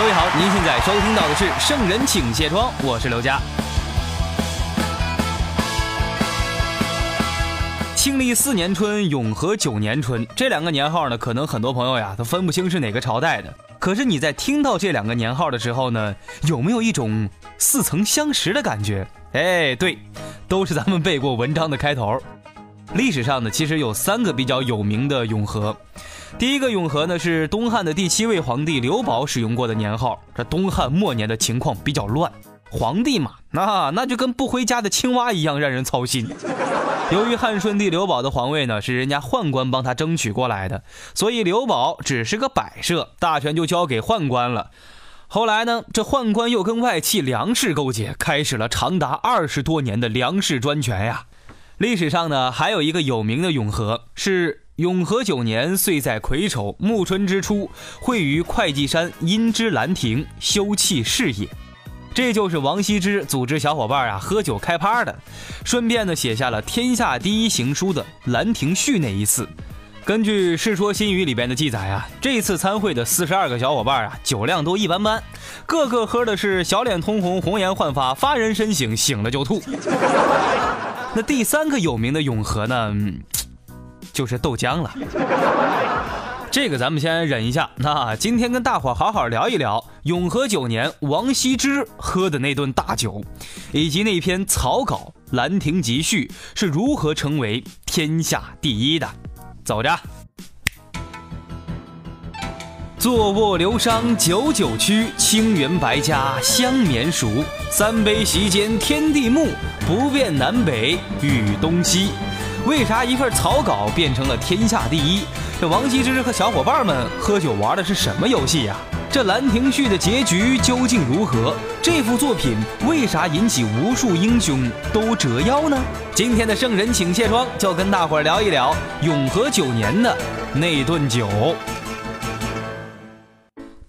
各位好，您现在收听到的是《圣人请卸妆》，我是刘佳。庆历四年春，永和九年春，这两个年号呢，可能很多朋友呀都分不清是哪个朝代的。可是你在听到这两个年号的时候呢，有没有一种似曾相识的感觉？哎，对，都是咱们背过文章的开头。历史上呢，其实有三个比较有名的永和。第一个永和呢是东汉的第七位皇帝刘保使用过的年号。这东汉末年的情况比较乱，皇帝嘛，那那就跟不回家的青蛙一样让人操心。由于汉顺帝刘保的皇位呢是人家宦官帮他争取过来的，所以刘保只是个摆设，大权就交给宦官了。后来呢，这宦官又跟外戚梁氏勾结，开始了长达二十多年的梁氏专权呀。历史上呢，还有一个有名的永和，是永和九年，岁在癸丑，暮春之初，会于会稽山阴之兰亭休憩事也。这就是王羲之组织小伙伴啊喝酒开趴的，顺便呢写下了天下第一行书的《兰亭序》那一次。根据《世说新语》里边的记载啊，这次参会的四十二个小伙伴啊，酒量都一般般，个个喝的是小脸通红、红颜焕发、发人深省，醒了就吐。那第三个有名的永和呢，就是豆浆了。这个咱们先忍一下。那今天跟大伙好好聊一聊永和九年王羲之喝的那顿大酒，以及那篇草稿《兰亭集序》是如何成为天下第一的。走着。坐卧流觞九九曲，清源白家香绵熟。三杯席间天地暮，不辨南北与东西。为啥一份草稿变成了天下第一？这王羲之和小伙伴们喝酒玩的是什么游戏呀？这《兰亭序》的结局究竟如何？这幅作品为啥引起无数英雄都折腰呢？今天的圣人请卸妆，就跟大伙儿聊一聊永和九年的那顿酒。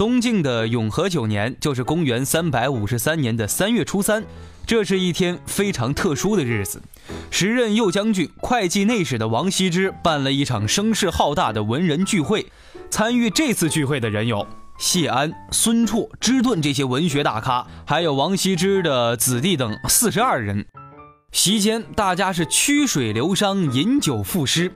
东晋的永和九年就是公元三百五十三年的三月初三，这是一天非常特殊的日子。时任右将军、会稽内史的王羲之办了一场声势浩大的文人聚会。参与这次聚会的人有谢安、孙绰、芝顿这些文学大咖，还有王羲之的子弟等四十二人。席间，大家是曲水流觞，饮酒赋诗。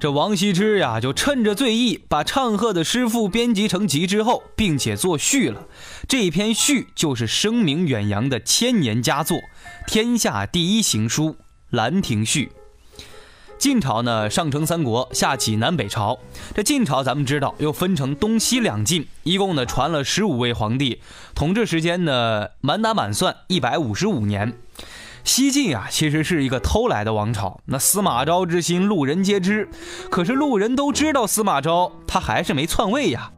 这王羲之呀，就趁着醉意，把唱和的诗赋编辑成集之后，并且作序了。这篇序就是声名远扬的千年佳作，天下第一行书《兰亭序》。晋朝呢，上承三国，下启南北朝。这晋朝咱们知道，又分成东西两晋，一共呢传了十五位皇帝，统治时间呢满打满算一百五十五年。西晋啊，其实是一个偷来的王朝。那司马昭之心，路人皆知。可是路人都知道司马昭，他还是没篡位呀。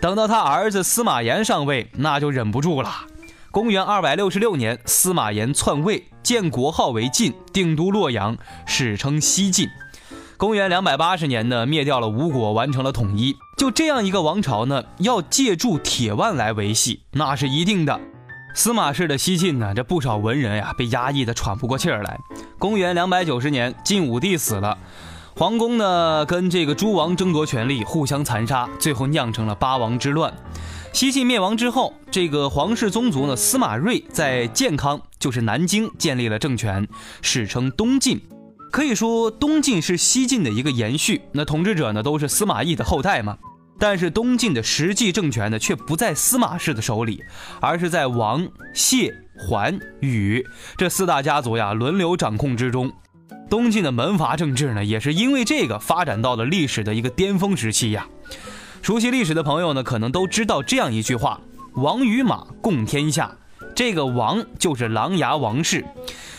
等到他儿子司马炎上位，那就忍不住了。公元二百六十六年，司马炎篡位，建国号为晋，定都洛阳，史称西晋。公元两百八十年呢，灭掉了吴国，完成了统一。就这样一个王朝呢，要借助铁腕来维系，那是一定的。司马氏的西晋呢，这不少文人呀被压抑的喘不过气儿来。公元两百九十年，晋武帝死了，皇宫呢跟这个诸王争夺权力，互相残杀，最后酿成了八王之乱。西晋灭亡之后，这个皇室宗族呢司马睿在建康，就是南京建立了政权，史称东晋。可以说东晋是西晋的一个延续，那统治者呢都是司马懿的后代嘛。但是东晋的实际政权呢，却不在司马氏的手里，而是在王、谢、桓、宇这四大家族呀轮流掌控之中。东晋的门阀政治呢，也是因为这个发展到了历史的一个巅峰时期呀。熟悉历史的朋友呢，可能都知道这样一句话：“王与马，共天下。”这个王就是琅琊王氏。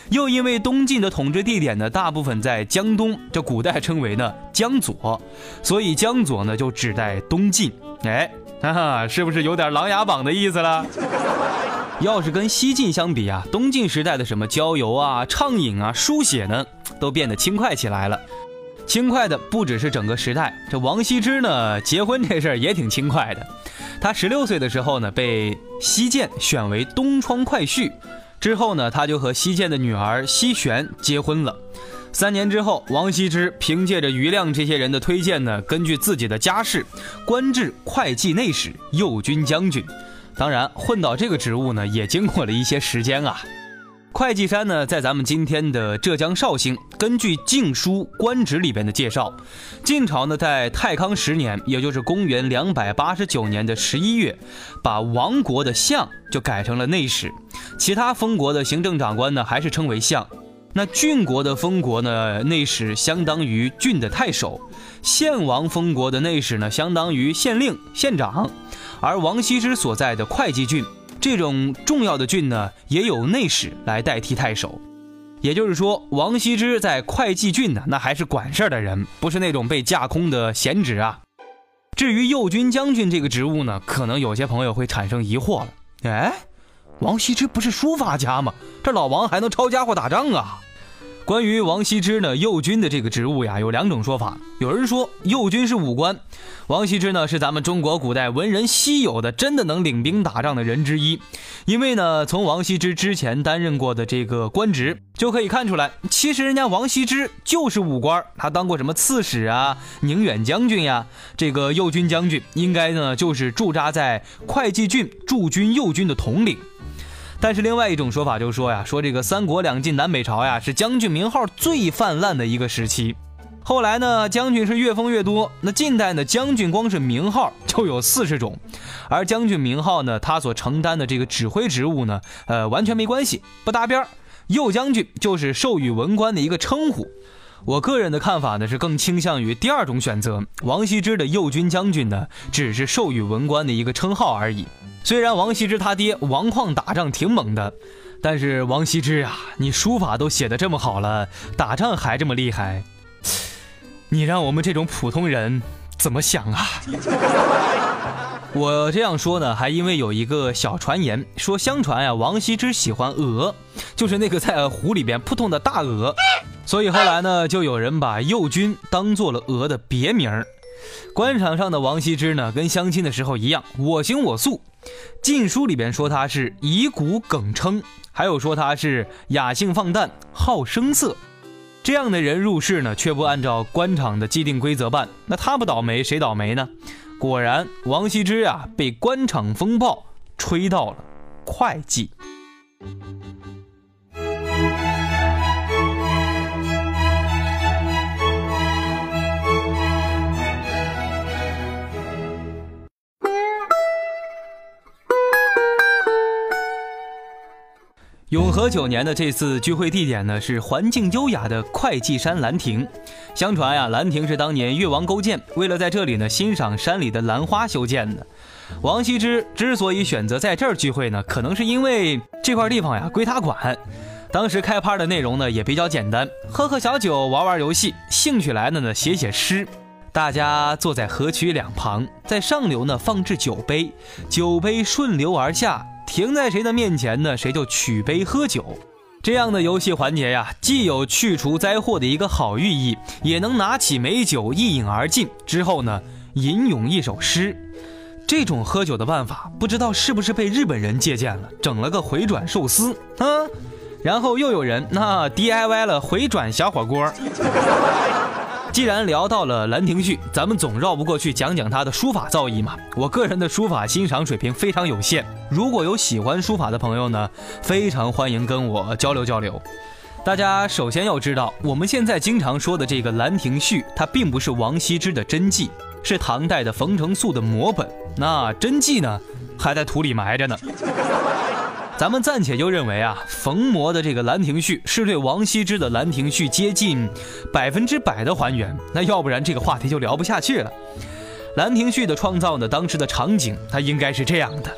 又因为东晋的统治地点呢，大部分在江东，这古代称为呢江左，所以江左呢就指代东晋。哎，哈哈，是不是有点琅琊榜的意思了？要是跟西晋相比啊，东晋时代的什么郊游啊、畅饮啊、书写呢，都变得轻快起来了。轻快的不只是整个时代，这王羲之呢，结婚这事儿也挺轻快的。他十六岁的时候呢，被西晋选为东窗快婿，之后呢，他就和西涧的女儿西璇结婚了。三年之后，王羲之凭借着余亮这些人的推荐呢，根据自己的家世，官至会稽内史、右军将军。当然，混到这个职务呢，也经过了一些时间啊。会稽山呢，在咱们今天的浙江绍兴。根据《晋书·官职》里边的介绍，晋朝呢，在太康十年，也就是公元两百八十九年的十一月，把王国的相就改成了内史，其他封国的行政长官呢，还是称为相。那郡国的封国呢，内史相当于郡的太守；县王封国的内史呢，相当于县令、县长。而王羲之所在的会稽郡。这种重要的郡呢，也有内史来代替太守，也就是说，王羲之在会稽郡呢，那还是管事儿的人，不是那种被架空的闲职啊。至于右军将军这个职务呢，可能有些朋友会产生疑惑了。哎，王羲之不是书法家吗？这老王还能抄家伙打仗啊？关于王羲之呢，右军的这个职务呀，有两种说法。有人说右军是武官，王羲之呢是咱们中国古代文人稀有的真的能领兵打仗的人之一。因为呢，从王羲之之前担任过的这个官职就可以看出来，其实人家王羲之就是武官，他当过什么刺史啊、宁远将军呀。这个右军将军应该呢就是驻扎在会稽郡驻军右军的统领。但是另外一种说法就是说呀，说这个三国两晋南北朝呀是将军名号最泛滥的一个时期。后来呢，将军是越封越多。那近代呢，将军光是名号就有四十种，而将军名号呢，他所承担的这个指挥职务呢，呃，完全没关系，不搭边儿。右将军就是授予文官的一个称呼。我个人的看法呢，是更倾向于第二种选择。王羲之的右军将军呢，只是授予文官的一个称号而已。虽然王羲之他爹王旷打仗挺猛的，但是王羲之啊，你书法都写的这么好了，打仗还这么厉害，你让我们这种普通人怎么想啊？我这样说呢，还因为有一个小传言，说相传呀，王羲之喜欢鹅，就是那个在湖里边扑通的大鹅，所以后来呢，就有人把右军当做了鹅的别名。官场上的王羲之呢，跟相亲的时候一样，我行我素。《晋书》里边说他是以古耿称，还有说他是雅兴放诞、好声色。这样的人入世呢，却不按照官场的既定规则办，那他不倒霉谁倒霉呢？果然，王羲之啊，被官场风暴吹到了会稽。和九年的这次聚会地点呢，是环境优雅的会稽山兰亭。相传呀，兰亭是当年越王勾践为了在这里呢欣赏山里的兰花修建的。王羲之之所以选择在这儿聚会呢，可能是因为这块地方呀归他管。当时开趴的内容呢也比较简单，喝喝小酒，玩玩游戏，兴趣来了呢写写诗。大家坐在河曲两旁，在上流呢放置酒杯，酒杯顺流而下。停在谁的面前呢？谁就取杯喝酒。这样的游戏环节呀，既有去除灾祸的一个好寓意，也能拿起美酒一饮而尽。之后呢，吟咏一首诗。这种喝酒的办法，不知道是不是被日本人借鉴了，整了个回转寿司啊。然后又有人那 DIY 了回转小火锅。既然聊到了《兰亭序》，咱们总绕不过去讲讲他的书法造诣嘛。我个人的书法欣赏水平非常有限，如果有喜欢书法的朋友呢，非常欢迎跟我交流交流。大家首先要知道，我们现在经常说的这个《兰亭序》，它并不是王羲之的真迹，是唐代的冯承素的摹本。那真迹呢，还在土里埋着呢。咱们暂且就认为啊，冯魔的这个《兰亭序》是对王羲之的《兰亭序》接近百分之百的还原，那要不然这个话题就聊不下去了。《兰亭序》的创造呢，当时的场景它应该是这样的：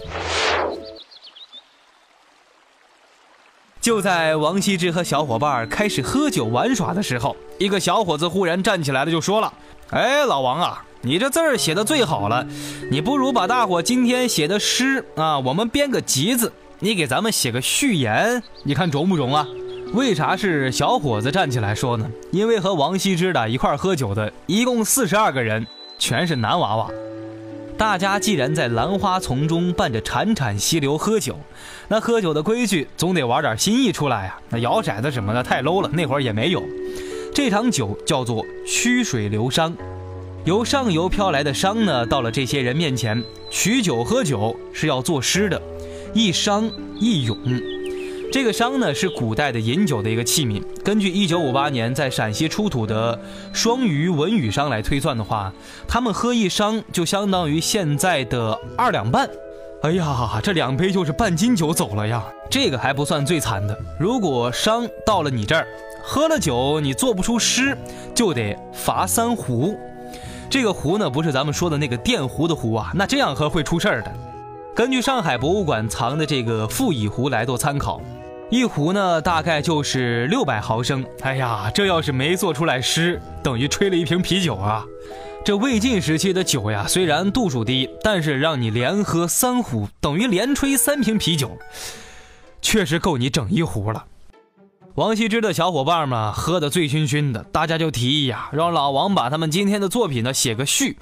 就在王羲之和小伙伴开始喝酒玩耍的时候，一个小伙子忽然站起来了，就说了：“哎，老王啊，你这字儿写的最好了，你不如把大伙今天写的诗啊，我们编个集子，你给咱们写个序言，你看中不中啊？”为啥是小伙子站起来说呢？因为和王羲之的一块喝酒的一共四十二个人，全是男娃娃。大家既然在兰花丛中伴着潺潺溪流喝酒，那喝酒的规矩总得玩点新意出来呀。那摇骰子什么的太 low 了，那会儿也没有。这场酒叫做曲水流觞，由上游飘来的觞呢，到了这些人面前，取酒喝酒是要作诗的，一觞一咏。这个觞呢是古代的饮酒的一个器皿。根据1958年在陕西出土的双鱼文语觞来推算的话，他们喝一觞就相当于现在的二两半。哎呀，这两杯就是半斤酒走了呀！这个还不算最惨的，如果觞到了你这儿，喝了酒你做不出诗，就得罚三壶。这个壶呢，不是咱们说的那个电壶的壶啊，那这样喝会出事儿的。根据上海博物馆藏的这个傅乙壶来做参考。一壶呢，大概就是六百毫升。哎呀，这要是没做出来诗，等于吹了一瓶啤酒啊！这魏晋时期的酒呀，虽然度数低，但是让你连喝三壶，等于连吹三瓶啤酒，确实够你整一壶了。王羲之的小伙伴们喝得醉醺醺的，大家就提议呀，让老王把他们今天的作品呢写个序。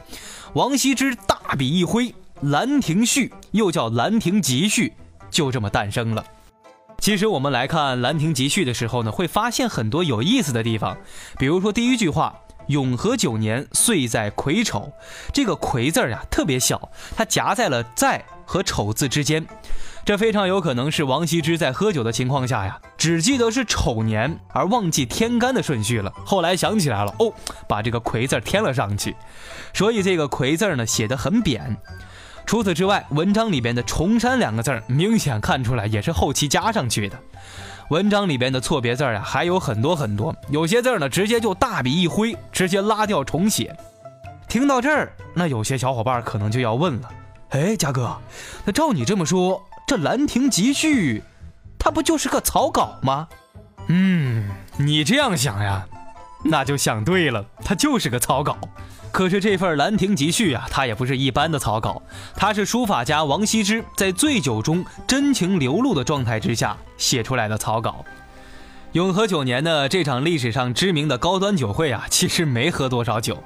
王羲之大笔一挥，《兰亭序》又叫《兰亭集序》，就这么诞生了。其实我们来看《兰亭集序》的时候呢，会发现很多有意思的地方。比如说第一句话“永和九年，岁在癸丑”，这个“癸”字呀特别小，它夹在了“在”和“丑”字之间。这非常有可能是王羲之在喝酒的情况下呀，只记得是丑年，而忘记天干的顺序了。后来想起来了，哦，把这个“癸”字添了上去，所以这个“癸”字呢写得很扁。除此之外，文章里边的“重山”两个字儿，明显看出来也是后期加上去的。文章里边的错别字啊，还有很多很多，有些字呢，直接就大笔一挥，直接拉掉重写。听到这儿，那有些小伙伴可能就要问了：哎，嘉哥，那照你这么说，这《兰亭集序》，它不就是个草稿吗？嗯，你这样想呀，那就想对了，它就是个草稿。可是这份《兰亭集序》啊，它也不是一般的草稿，它是书法家王羲之在醉酒中真情流露的状态之下写出来的草稿。永和九年呢，这场历史上知名的高端酒会啊，其实没喝多少酒。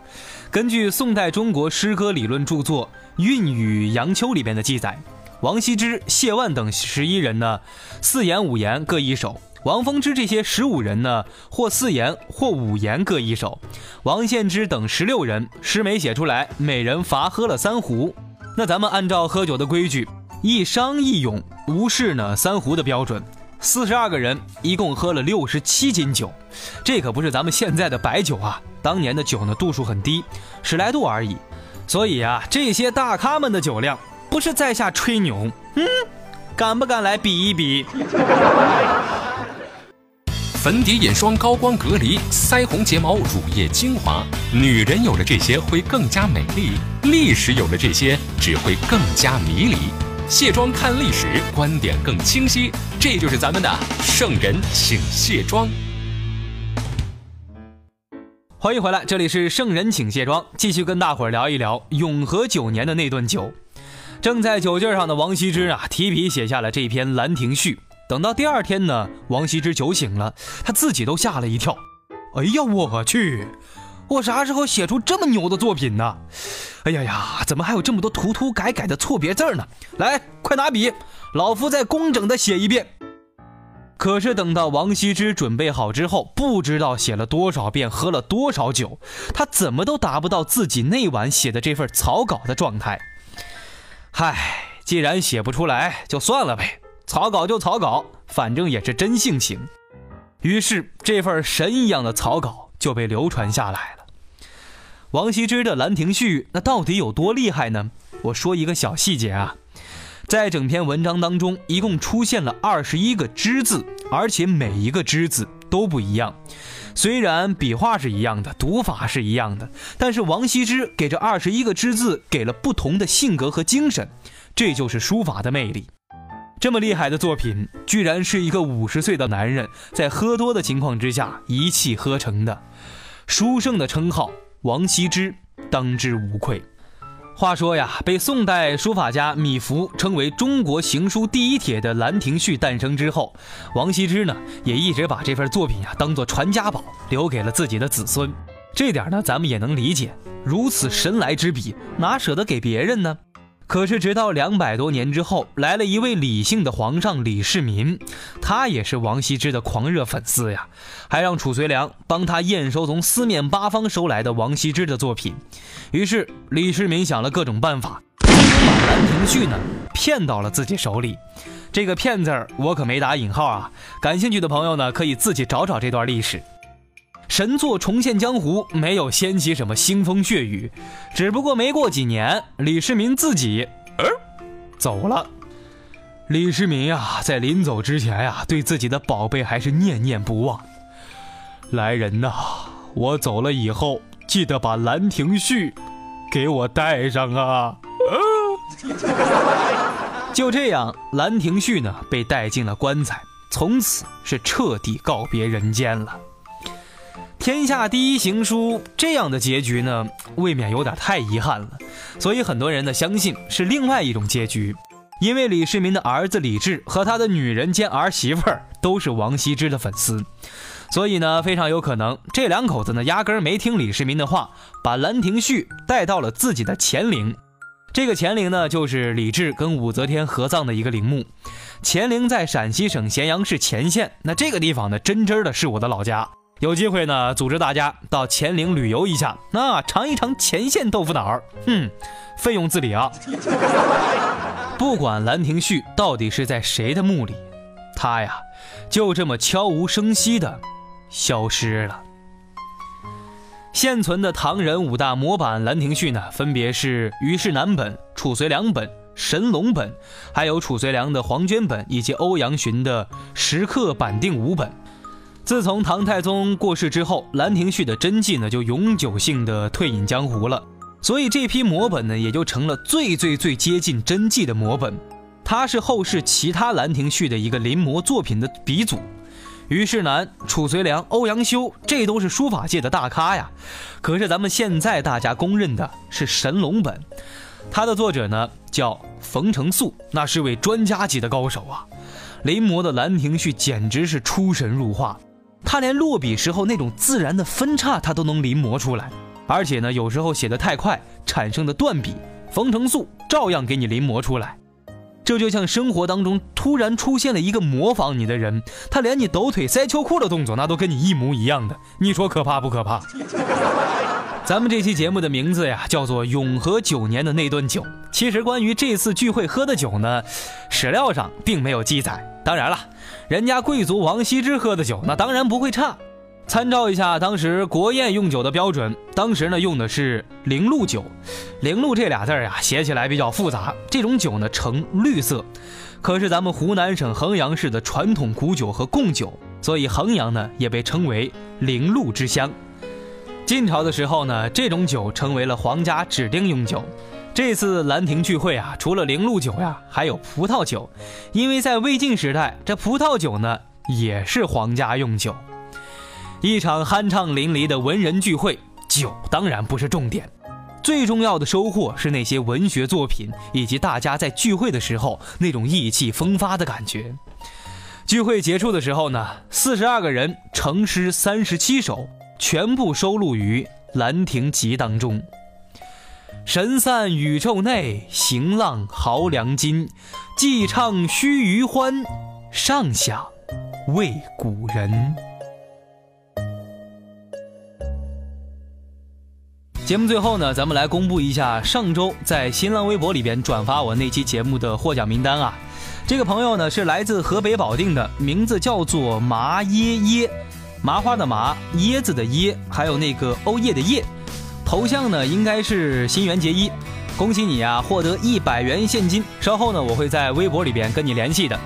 根据宋代中国诗歌理论著作《韵语杨秋》里边的记载，王羲之、谢万等十一人呢，四言五言各一首。王风之这些十五人呢，或四言或五言各一首；王献之等十六人诗没写出来，每人罚喝了三壶。那咱们按照喝酒的规矩，一觞一咏，无视呢三壶的标准。四十二个人一共喝了六十七斤酒，这可不是咱们现在的白酒啊！当年的酒呢度数很低，十来度而已。所以啊，这些大咖们的酒量不是在下吹牛，嗯，敢不敢来比一比？粉底、眼霜、高光隔离、腮红、睫毛、乳液、精华，女人有了这些会更加美丽；历史有了这些只会更加迷离。卸妆看历史，观点更清晰。这就是咱们的圣人请卸妆。欢迎回来，这里是圣人请卸妆，继续跟大伙儿聊一聊永和九年的那顿酒。正在酒劲上的王羲之啊，提笔写下了这篇《兰亭序》。等到第二天呢，王羲之酒醒了，他自己都吓了一跳。哎呀，我去，我啥时候写出这么牛的作品呢？哎呀呀，怎么还有这么多涂涂改改的错别字呢？来，快拿笔，老夫再工整的写一遍。可是等到王羲之准备好之后，不知道写了多少遍，喝了多少酒，他怎么都达不到自己那晚写的这份草稿的状态。嗨，既然写不出来，就算了呗。草稿就草稿，反正也是真性情。于是这份神一样的草稿就被流传下来了。王羲之的《兰亭序》那到底有多厉害呢？我说一个小细节啊，在整篇文章当中，一共出现了二十一个之字，而且每一个之字都不一样。虽然笔画是一样的，读法是一样的，但是王羲之给这二十一个之字给了不同的性格和精神，这就是书法的魅力。这么厉害的作品，居然是一个五十岁的男人在喝多的情况之下一气呵成的。书圣的称号，王羲之当之无愧。话说呀，被宋代书法家米芾称为中国行书第一帖的《兰亭序》诞生之后，王羲之呢也一直把这份作品呀当做传家宝，留给了自己的子孙。这点呢，咱们也能理解，如此神来之笔，哪舍得给别人呢？可是，直到两百多年之后，来了一位李姓的皇上李世民，他也是王羲之的狂热粉丝呀，还让褚遂良帮他验收从四面八方收来的王羲之的作品。于是，李世民想了各种办法，把《兰亭序》呢骗到了自己手里。这个“骗”字儿，我可没打引号啊。感兴趣的朋友呢，可以自己找找这段历史。神作重现江湖，没有掀起什么腥风血雨，只不过没过几年，李世民自己，呃，走了。李世民呀，在临走之前呀，对自己的宝贝还是念念不忘。来人呐，我走了以后，记得把《兰亭序》给我带上啊！就这样，《兰亭序》呢被带进了棺材，从此是彻底告别人间了。天下第一行书这样的结局呢，未免有点太遗憾了。所以很多人呢相信是另外一种结局，因为李世民的儿子李治和他的女人兼儿媳妇儿都是王羲之的粉丝，所以呢非常有可能这两口子呢压根儿没听李世民的话，把《兰亭序》带到了自己的乾陵。这个乾陵呢就是李治跟武则天合葬的一个陵墓。乾陵在陕西省咸阳市乾县，那这个地方呢真真的是我的老家。有机会呢，组织大家到乾陵旅游一下，那尝一尝乾县豆腐脑儿，哼，费用自理啊。不管《兰亭序》到底是在谁的墓里，它呀，就这么悄无声息的消失了。现存的唐人五大模板《兰亭序》呢，分别是虞世南本、褚遂良本、神龙本，还有褚遂良的黄绢本，以及欧阳询的石刻板定五本。自从唐太宗过世之后，《兰亭序》的真迹呢就永久性的退隐江湖了，所以这批摹本呢也就成了最最最接近真迹的摹本。它是后世其他《兰亭序》的一个临摹作品的鼻祖。虞世南、褚遂良、欧阳修，这都是书法界的大咖呀。可是咱们现在大家公认的是神龙本，它的作者呢叫冯承素，那是位专家级的高手啊。临摹的《兰亭序》简直是出神入化。他连落笔时候那种自然的分叉，他都能临摹出来，而且呢，有时候写的太快产生的断笔，冯承素照样给你临摹出来。这就像生活当中突然出现了一个模仿你的人，他连你抖腿塞秋裤的动作那都跟你一模一样的，你说可怕不可怕？咱们这期节目的名字呀，叫做《永和九年的那顿酒》。其实关于这次聚会喝的酒呢，史料上并没有记载。当然了。人家贵族王羲之喝的酒，那当然不会差。参照一下当时国宴用酒的标准，当时呢用的是零露酒。零露这俩字呀，写起来比较复杂。这种酒呢呈绿色，可是咱们湖南省衡阳市的传统古酒和贡酒，所以衡阳呢也被称为零露之乡。晋朝的时候呢，这种酒成为了皇家指定用酒。这次兰亭聚会啊，除了零露酒呀，还有葡萄酒，因为在魏晋时代，这葡萄酒呢也是皇家用酒。一场酣畅淋漓的文人聚会，酒当然不是重点，最重要的收获是那些文学作品以及大家在聚会的时候那种意气风发的感觉。聚会结束的时候呢，四十二个人成诗三十七首，全部收录于《兰亭集》当中。神散宇宙内，行浪豪梁津。既唱须臾欢，上想为古人。节目最后呢，咱们来公布一下上周在新浪微博里边转发我那期节目的获奖名单啊。这个朋友呢是来自河北保定的，名字叫做麻耶耶，麻花的麻，椰子的椰，还有那个欧叶的叶。头像呢应该是新垣结衣，恭喜你啊，获得一百元现金。稍后呢我会在微博里边跟你联系的，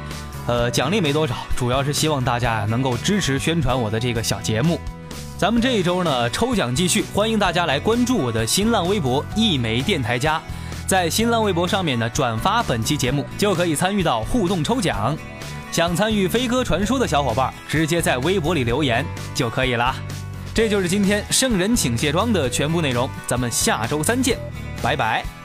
呃，奖励没多少，主要是希望大家呀能够支持宣传我的这个小节目。咱们这一周呢抽奖继续，欢迎大家来关注我的新浪微博一枚电台家。在新浪微博上面呢转发本期节目，就可以参与到互动抽奖。想参与飞鸽传书的小伙伴，直接在微博里留言就可以啦。这就是今天圣人请卸妆的全部内容，咱们下周三见，拜拜。